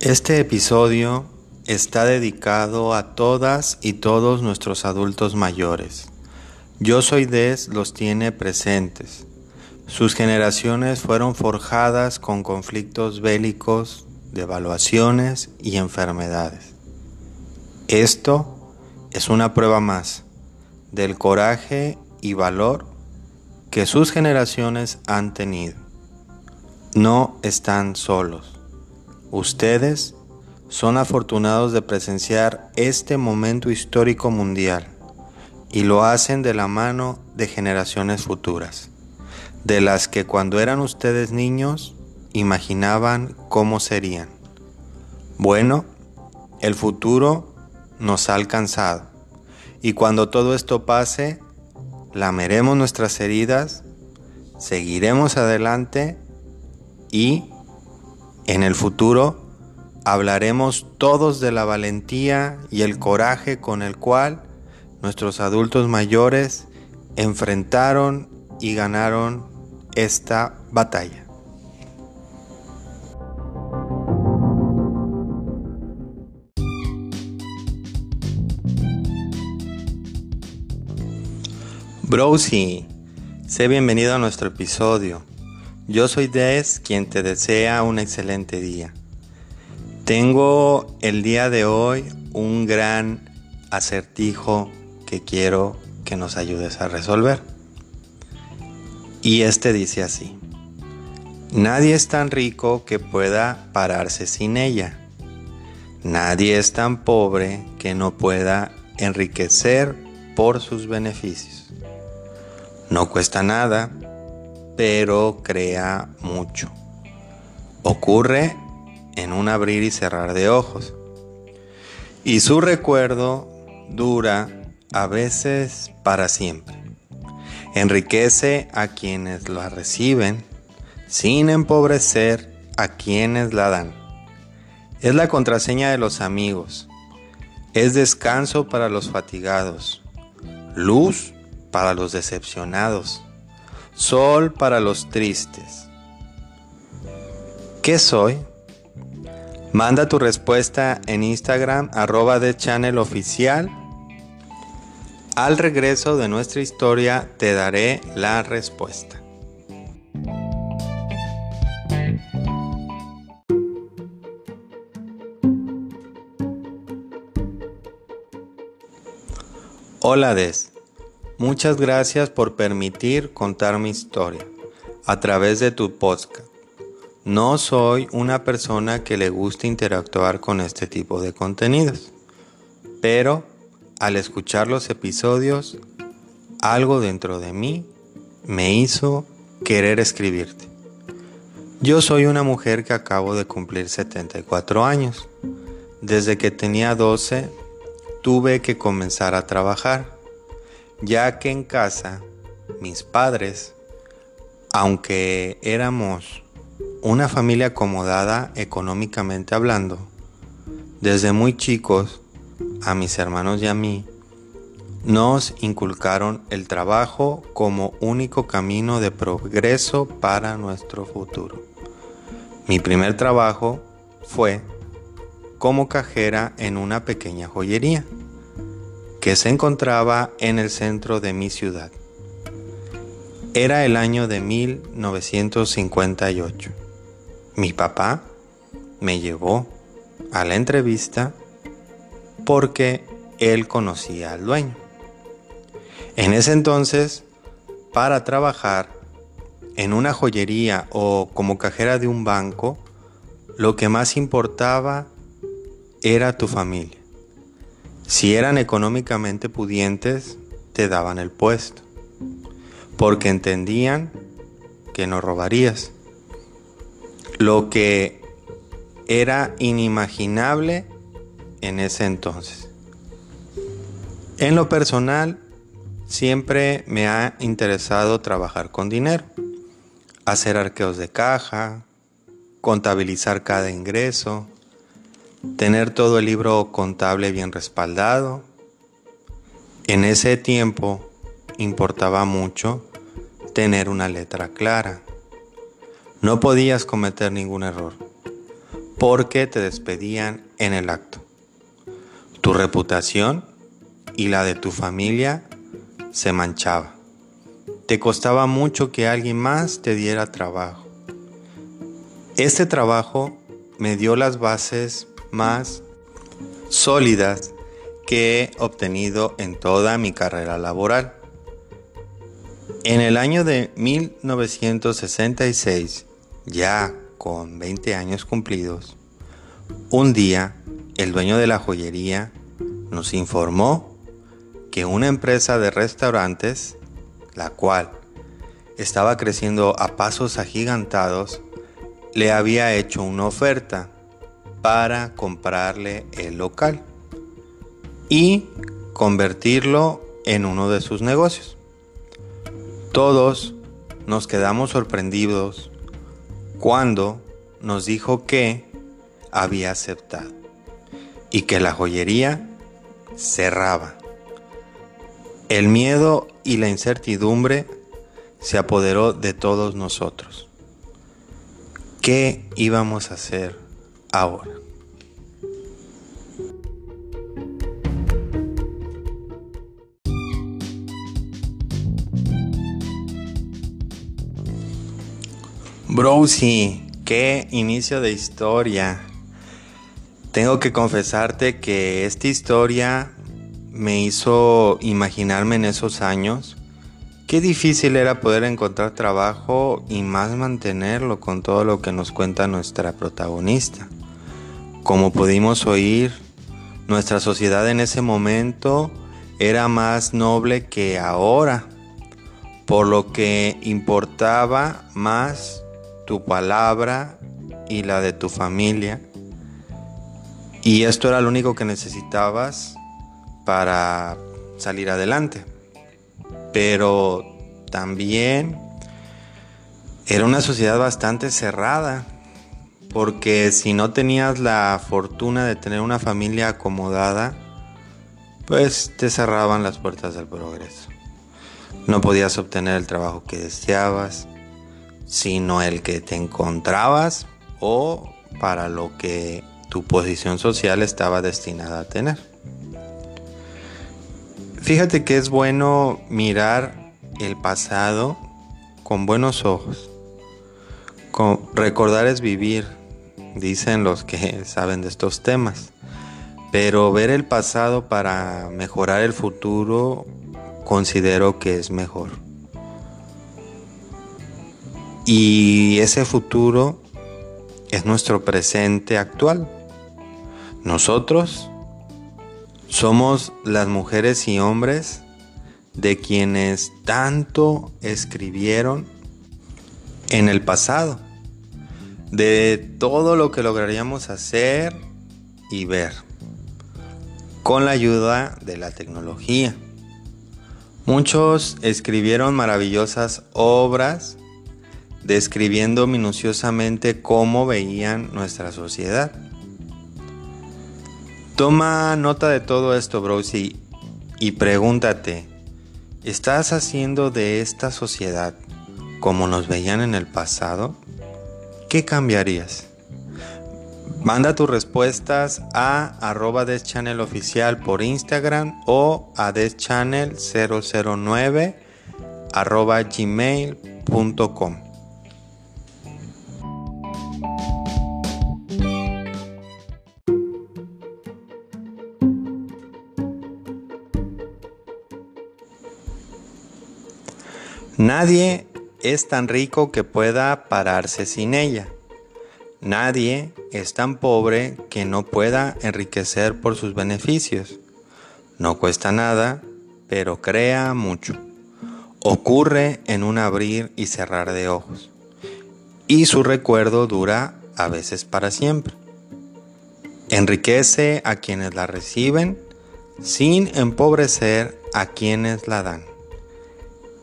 Este episodio está dedicado a todas y todos nuestros adultos mayores. Yo soy Des los tiene presentes. Sus generaciones fueron forjadas con conflictos bélicos, devaluaciones y enfermedades. Esto es una prueba más del coraje y valor que sus generaciones han tenido. No están solos. Ustedes son afortunados de presenciar este momento histórico mundial y lo hacen de la mano de generaciones futuras, de las que cuando eran ustedes niños imaginaban cómo serían. Bueno, el futuro nos ha alcanzado y cuando todo esto pase, lameremos nuestras heridas, seguiremos adelante y en el futuro hablaremos todos de la valentía y el coraje con el cual nuestros adultos mayores enfrentaron y ganaron esta batalla. Brosy, sé bienvenido a nuestro episodio. Yo soy Des, quien te desea un excelente día. Tengo el día de hoy un gran acertijo que quiero que nos ayudes a resolver. Y este dice así. Nadie es tan rico que pueda pararse sin ella. Nadie es tan pobre que no pueda enriquecer por sus beneficios. No cuesta nada, pero crea mucho. Ocurre en un abrir y cerrar de ojos. Y su recuerdo dura a veces para siempre. Enriquece a quienes la reciben sin empobrecer a quienes la dan. Es la contraseña de los amigos. Es descanso para los fatigados. Luz para los decepcionados, sol para los tristes. ¿Qué soy? Manda tu respuesta en Instagram arroba de channel oficial. Al regreso de nuestra historia te daré la respuesta. Hola Des. Muchas gracias por permitir contar mi historia a través de tu podcast. No soy una persona que le guste interactuar con este tipo de contenidos, pero al escuchar los episodios, algo dentro de mí me hizo querer escribirte. Yo soy una mujer que acabo de cumplir 74 años. Desde que tenía 12 tuve que comenzar a trabajar ya que en casa mis padres, aunque éramos una familia acomodada económicamente hablando, desde muy chicos, a mis hermanos y a mí, nos inculcaron el trabajo como único camino de progreso para nuestro futuro. Mi primer trabajo fue como cajera en una pequeña joyería que se encontraba en el centro de mi ciudad. Era el año de 1958. Mi papá me llevó a la entrevista porque él conocía al dueño. En ese entonces, para trabajar en una joyería o como cajera de un banco, lo que más importaba era tu familia. Si eran económicamente pudientes, te daban el puesto, porque entendían que no robarías. Lo que era inimaginable en ese entonces. En lo personal, siempre me ha interesado trabajar con dinero, hacer arqueos de caja, contabilizar cada ingreso, tener todo el libro contable bien respaldado. En ese tiempo importaba mucho tener una letra clara. No podías cometer ningún error, porque te despedían en el acto. Tu reputación y la de tu familia se manchaba. Te costaba mucho que alguien más te diera trabajo. Este trabajo me dio las bases más sólidas que he obtenido en toda mi carrera laboral. En el año de 1966, ya con 20 años cumplidos, un día el dueño de la joyería nos informó que una empresa de restaurantes, la cual estaba creciendo a pasos agigantados, le había hecho una oferta para comprarle el local y convertirlo en uno de sus negocios. Todos nos quedamos sorprendidos cuando nos dijo que había aceptado y que la joyería cerraba. El miedo y la incertidumbre se apoderó de todos nosotros. ¿Qué íbamos a hacer ahora? Browsy, qué inicio de historia. Tengo que confesarte que esta historia me hizo imaginarme en esos años qué difícil era poder encontrar trabajo y más mantenerlo con todo lo que nos cuenta nuestra protagonista. Como pudimos oír, nuestra sociedad en ese momento era más noble que ahora, por lo que importaba más tu palabra y la de tu familia. Y esto era lo único que necesitabas para salir adelante. Pero también era una sociedad bastante cerrada, porque si no tenías la fortuna de tener una familia acomodada, pues te cerraban las puertas del progreso. No podías obtener el trabajo que deseabas, sino el que te encontrabas o para lo que tu posición social estaba destinada a tener. Fíjate que es bueno mirar el pasado con buenos ojos. recordar es vivir, dicen los que saben de estos temas. Pero ver el pasado para mejorar el futuro considero que es mejor. Y ese futuro es nuestro presente actual. Nosotros somos las mujeres y hombres de quienes tanto escribieron en el pasado, de todo lo que lograríamos hacer y ver, con la ayuda de la tecnología. Muchos escribieron maravillosas obras describiendo minuciosamente cómo veían nuestra sociedad. Toma nota de todo esto, Browsy, y pregúntate, ¿estás haciendo de esta sociedad como nos veían en el pasado? ¿Qué cambiarías? Manda tus respuestas a arroba oficial por Instagram o a deschannel009 arroba gmail.com. Nadie es tan rico que pueda pararse sin ella. Nadie es tan pobre que no pueda enriquecer por sus beneficios. No cuesta nada, pero crea mucho. Ocurre en un abrir y cerrar de ojos. Y su recuerdo dura a veces para siempre. Enriquece a quienes la reciben sin empobrecer a quienes la dan.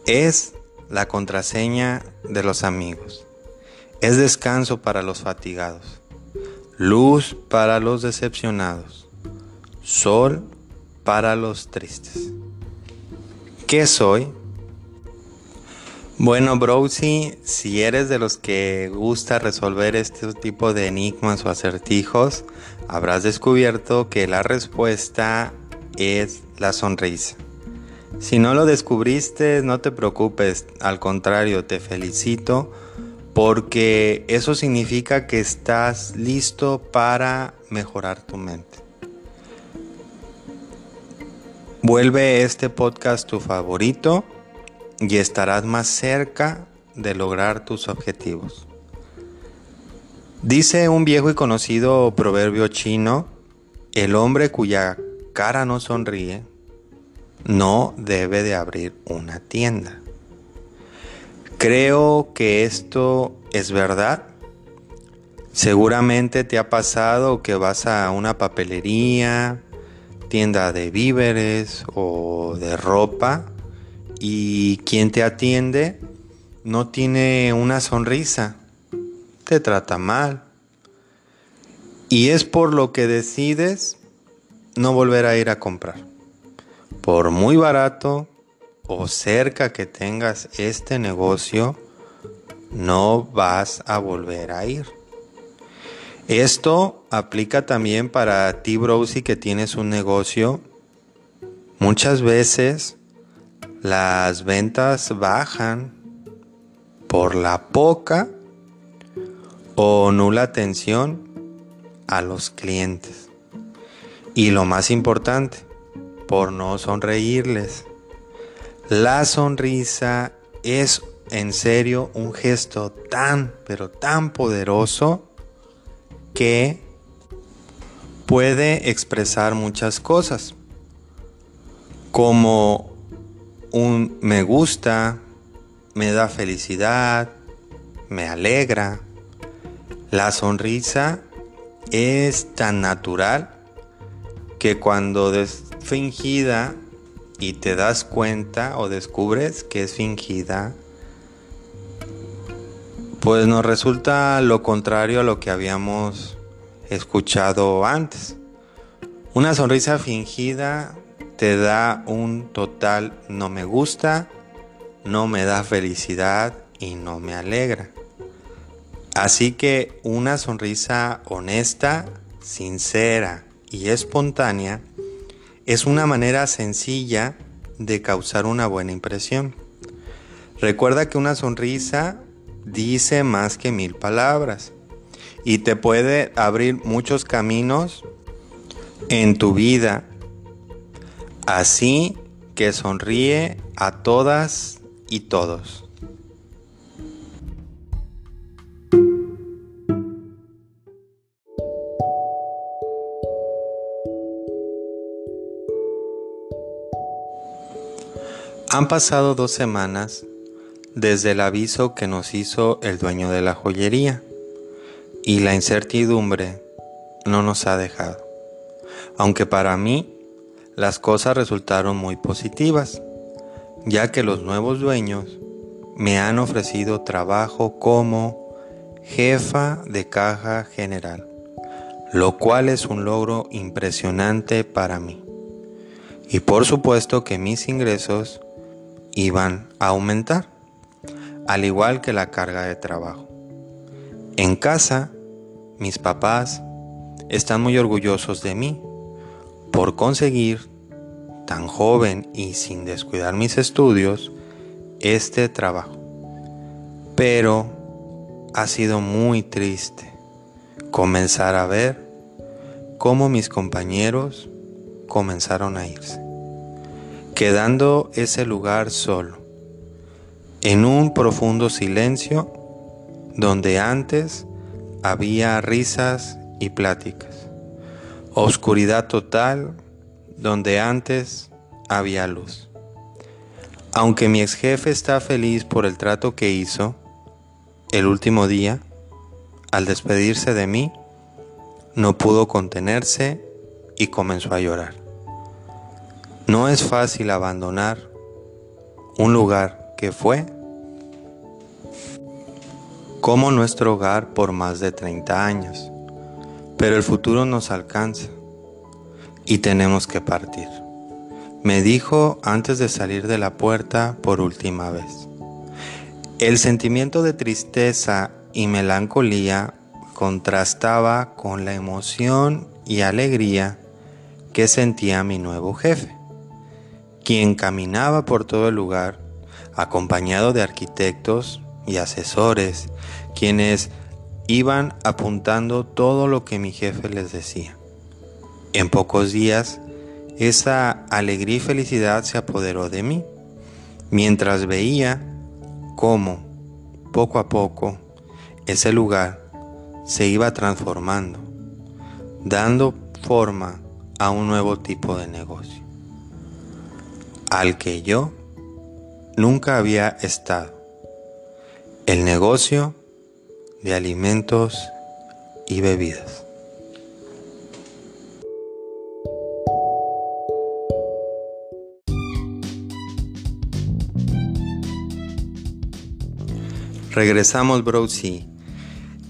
Es la contraseña de los amigos. Es descanso para los fatigados, luz para los decepcionados, sol para los tristes. ¿Qué soy? Bueno, Browsy, si eres de los que gusta resolver este tipo de enigmas o acertijos, habrás descubierto que la respuesta es la sonrisa. Si no lo descubriste, no te preocupes, al contrario, te felicito porque eso significa que estás listo para mejorar tu mente. Vuelve este podcast tu favorito y estarás más cerca de lograr tus objetivos. Dice un viejo y conocido proverbio chino, el hombre cuya cara no sonríe no debe de abrir una tienda. Creo que esto es verdad. Seguramente te ha pasado que vas a una papelería, tienda de víveres o de ropa y quien te atiende no tiene una sonrisa, te trata mal. Y es por lo que decides no volver a ir a comprar. Por muy barato o cerca que tengas este negocio, no vas a volver a ir. Esto aplica también para ti, Browsy, que tienes un negocio. Muchas veces las ventas bajan por la poca o nula atención a los clientes. Y lo más importante, por no sonreírles. La sonrisa es en serio un gesto tan, pero tan poderoso que puede expresar muchas cosas, como un me gusta, me da felicidad, me alegra. La sonrisa es tan natural que cuando es fingida y te das cuenta o descubres que es fingida, pues nos resulta lo contrario a lo que habíamos escuchado antes. Una sonrisa fingida te da un total no me gusta, no me da felicidad y no me alegra. Así que una sonrisa honesta, sincera y espontánea es una manera sencilla de causar una buena impresión. Recuerda que una sonrisa dice más que mil palabras y te puede abrir muchos caminos en tu vida. Así que sonríe a todas y todos. Han pasado dos semanas desde el aviso que nos hizo el dueño de la joyería y la incertidumbre no nos ha dejado. Aunque para mí las cosas resultaron muy positivas, ya que los nuevos dueños me han ofrecido trabajo como jefa de caja general, lo cual es un logro impresionante para mí. Y por supuesto que mis ingresos iban a aumentar, al igual que la carga de trabajo. En casa, mis papás están muy orgullosos de mí por conseguir, tan joven y sin descuidar mis estudios, este trabajo. Pero ha sido muy triste comenzar a ver cómo mis compañeros comenzaron a irse quedando ese lugar solo, en un profundo silencio donde antes había risas y pláticas, oscuridad total donde antes había luz. Aunque mi ex jefe está feliz por el trato que hizo, el último día, al despedirse de mí, no pudo contenerse y comenzó a llorar. No es fácil abandonar un lugar que fue como nuestro hogar por más de 30 años, pero el futuro nos alcanza y tenemos que partir. Me dijo antes de salir de la puerta por última vez. El sentimiento de tristeza y melancolía contrastaba con la emoción y alegría que sentía mi nuevo jefe, quien caminaba por todo el lugar acompañado de arquitectos y asesores, quienes iban apuntando todo lo que mi jefe les decía. En pocos días, esa alegría y felicidad se apoderó de mí, mientras veía cómo, poco a poco, ese lugar se iba transformando, dando forma a un nuevo tipo de negocio, al que yo nunca había estado. El negocio de alimentos y bebidas. Regresamos, bro.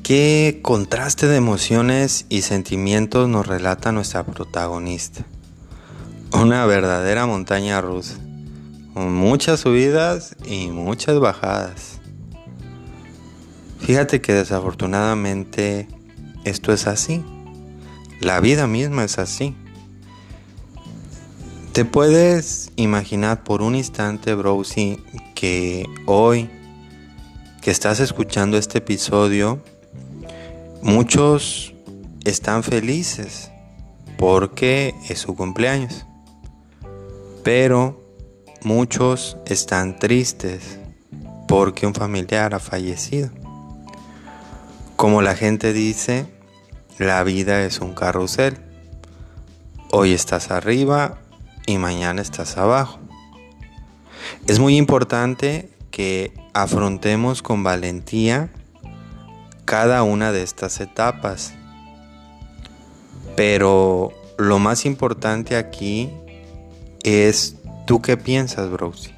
¿Qué contraste de emociones y sentimientos nos relata nuestra protagonista? Una verdadera montaña rusa, con muchas subidas y muchas bajadas. Fíjate que desafortunadamente esto es así. La vida misma es así. Te puedes imaginar por un instante, Browsy, que hoy que estás escuchando este episodio, Muchos están felices porque es su cumpleaños, pero muchos están tristes porque un familiar ha fallecido. Como la gente dice, la vida es un carrusel. Hoy estás arriba y mañana estás abajo. Es muy importante que afrontemos con valentía cada una de estas etapas. Pero lo más importante aquí es tú qué piensas, Browsy.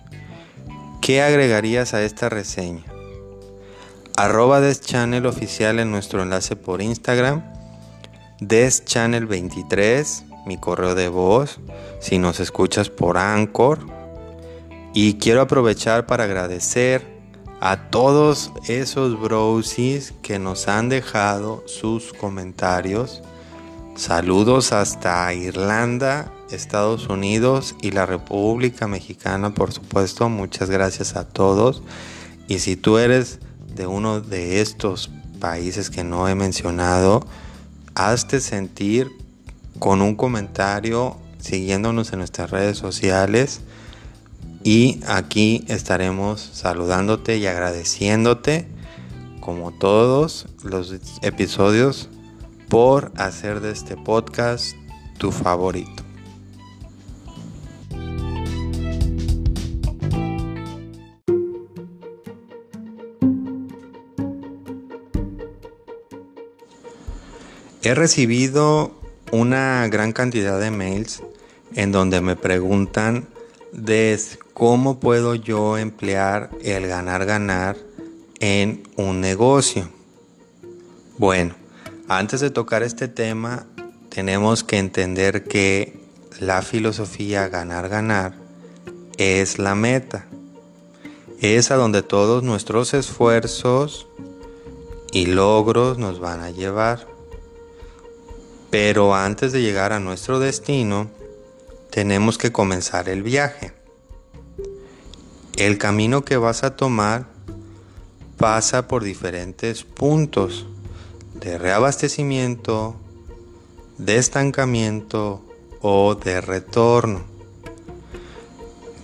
¿Qué agregarías a esta reseña? Arroba Deschannel oficial en nuestro enlace por Instagram. Deschannel23, mi correo de voz, si nos escuchas por Anchor. Y quiero aprovechar para agradecer a todos esos browsies que nos han dejado sus comentarios. Saludos hasta Irlanda, Estados Unidos y la República Mexicana, por supuesto. Muchas gracias a todos. Y si tú eres de uno de estos países que no he mencionado, hazte sentir con un comentario siguiéndonos en nuestras redes sociales y aquí estaremos saludándote y agradeciéndote, como todos los episodios, por hacer de este podcast tu favorito. He recibido una gran cantidad de mails en donde me preguntan de cómo puedo yo emplear el ganar-ganar en un negocio. Bueno, antes de tocar este tema, tenemos que entender que la filosofía ganar-ganar es la meta. Es a donde todos nuestros esfuerzos y logros nos van a llevar. Pero antes de llegar a nuestro destino, tenemos que comenzar el viaje. El camino que vas a tomar pasa por diferentes puntos de reabastecimiento, de estancamiento o de retorno.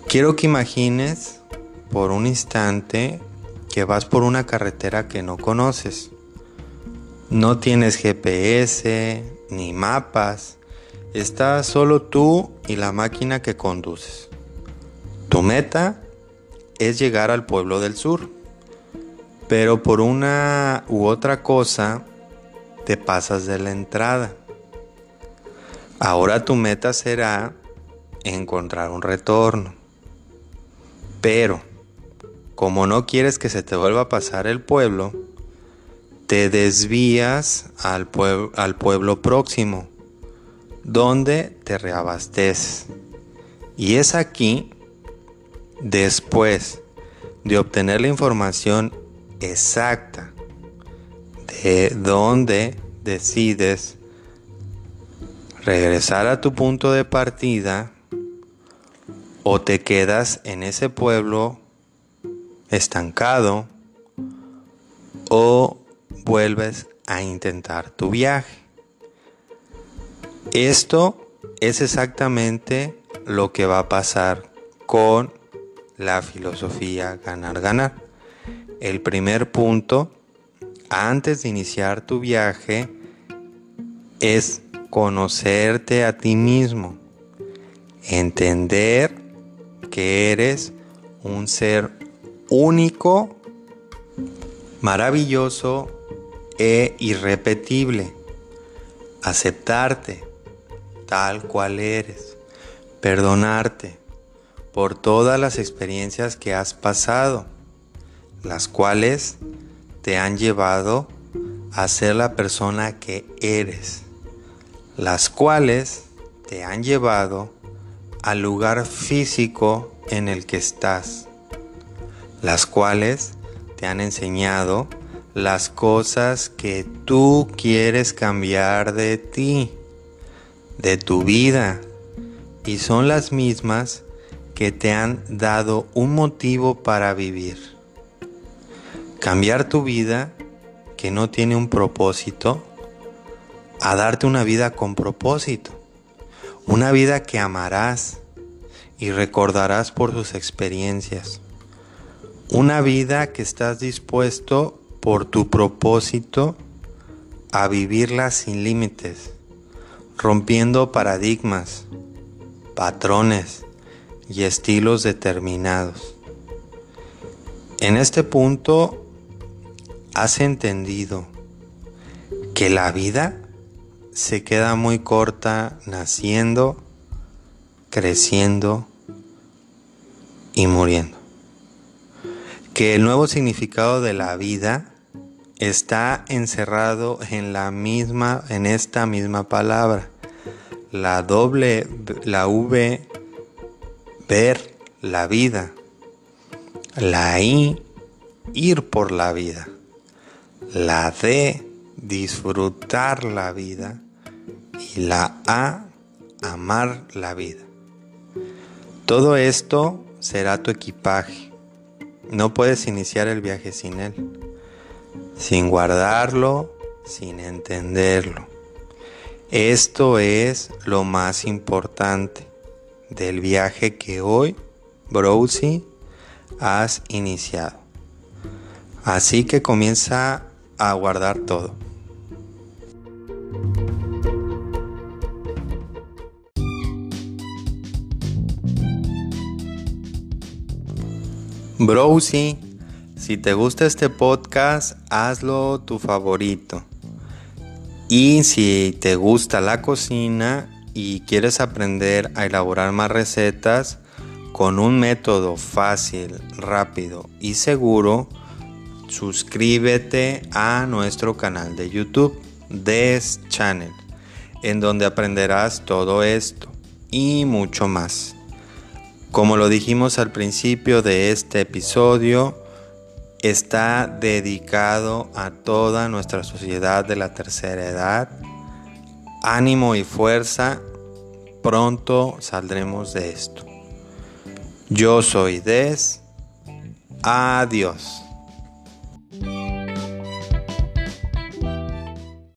Quiero que imagines por un instante que vas por una carretera que no conoces. No tienes GPS ni mapas Estás solo tú y la máquina que conduces. Tu meta es llegar al pueblo del sur, pero por una u otra cosa te pasas de la entrada. Ahora tu meta será encontrar un retorno. Pero, como no quieres que se te vuelva a pasar el pueblo, te desvías al, pueblo próximo donde te reabasteces. Y es aquí, después de obtener la información exacta de dónde decides regresar a tu punto de partida o te quedas en ese pueblo estancado o vuelves a intentar tu viaje. Esto es exactamente lo que va a pasar con la filosofía ganar-ganar. El primer punto, antes de iniciar tu viaje, es conocerte a ti mismo, entender que eres un ser único, maravilloso e irrepetible. Aceptarte tal cual eres. Perdonarte por todas las experiencias que has pasado, las cuales te han llevado a ser la persona que eres, las cuales te han llevado al lugar físico en el que estás, las cuales te han enseñado las cosas que tú quieres cambiar de ti, de tu vida, y son las mismas que te han dado un motivo para vivir. Cambiar tu vida que no tiene un propósito a darte una vida con propósito, una vida que amarás y recordarás por sus experiencias, una vida que estás dispuesto por tu propósito a vivirla sin límites, rompiendo paradigmas, patrones y estilos determinados. En este punto has entendido que la vida se queda muy corta naciendo, creciendo y muriendo. Que el nuevo significado de la vida está encerrado en la misma, en esta misma palabra. La doble, la V, ver la vida. La I, ir por la vida. La D, disfrutar la vida. Y la A, amar la vida. Todo esto será tu equipaje. No puedes iniciar el viaje sin él sin guardarlo, sin entenderlo. Esto es lo más importante del viaje que hoy, Browsy, has iniciado. Así que comienza a guardar todo. Browsy si te gusta este podcast, hazlo tu favorito. Y si te gusta la cocina y quieres aprender a elaborar más recetas con un método fácil, rápido y seguro, suscríbete a nuestro canal de YouTube, Des Channel, en donde aprenderás todo esto y mucho más. Como lo dijimos al principio de este episodio, está dedicado a toda nuestra sociedad de la tercera edad. Ánimo y fuerza, pronto saldremos de esto. Yo soy Des. Adiós.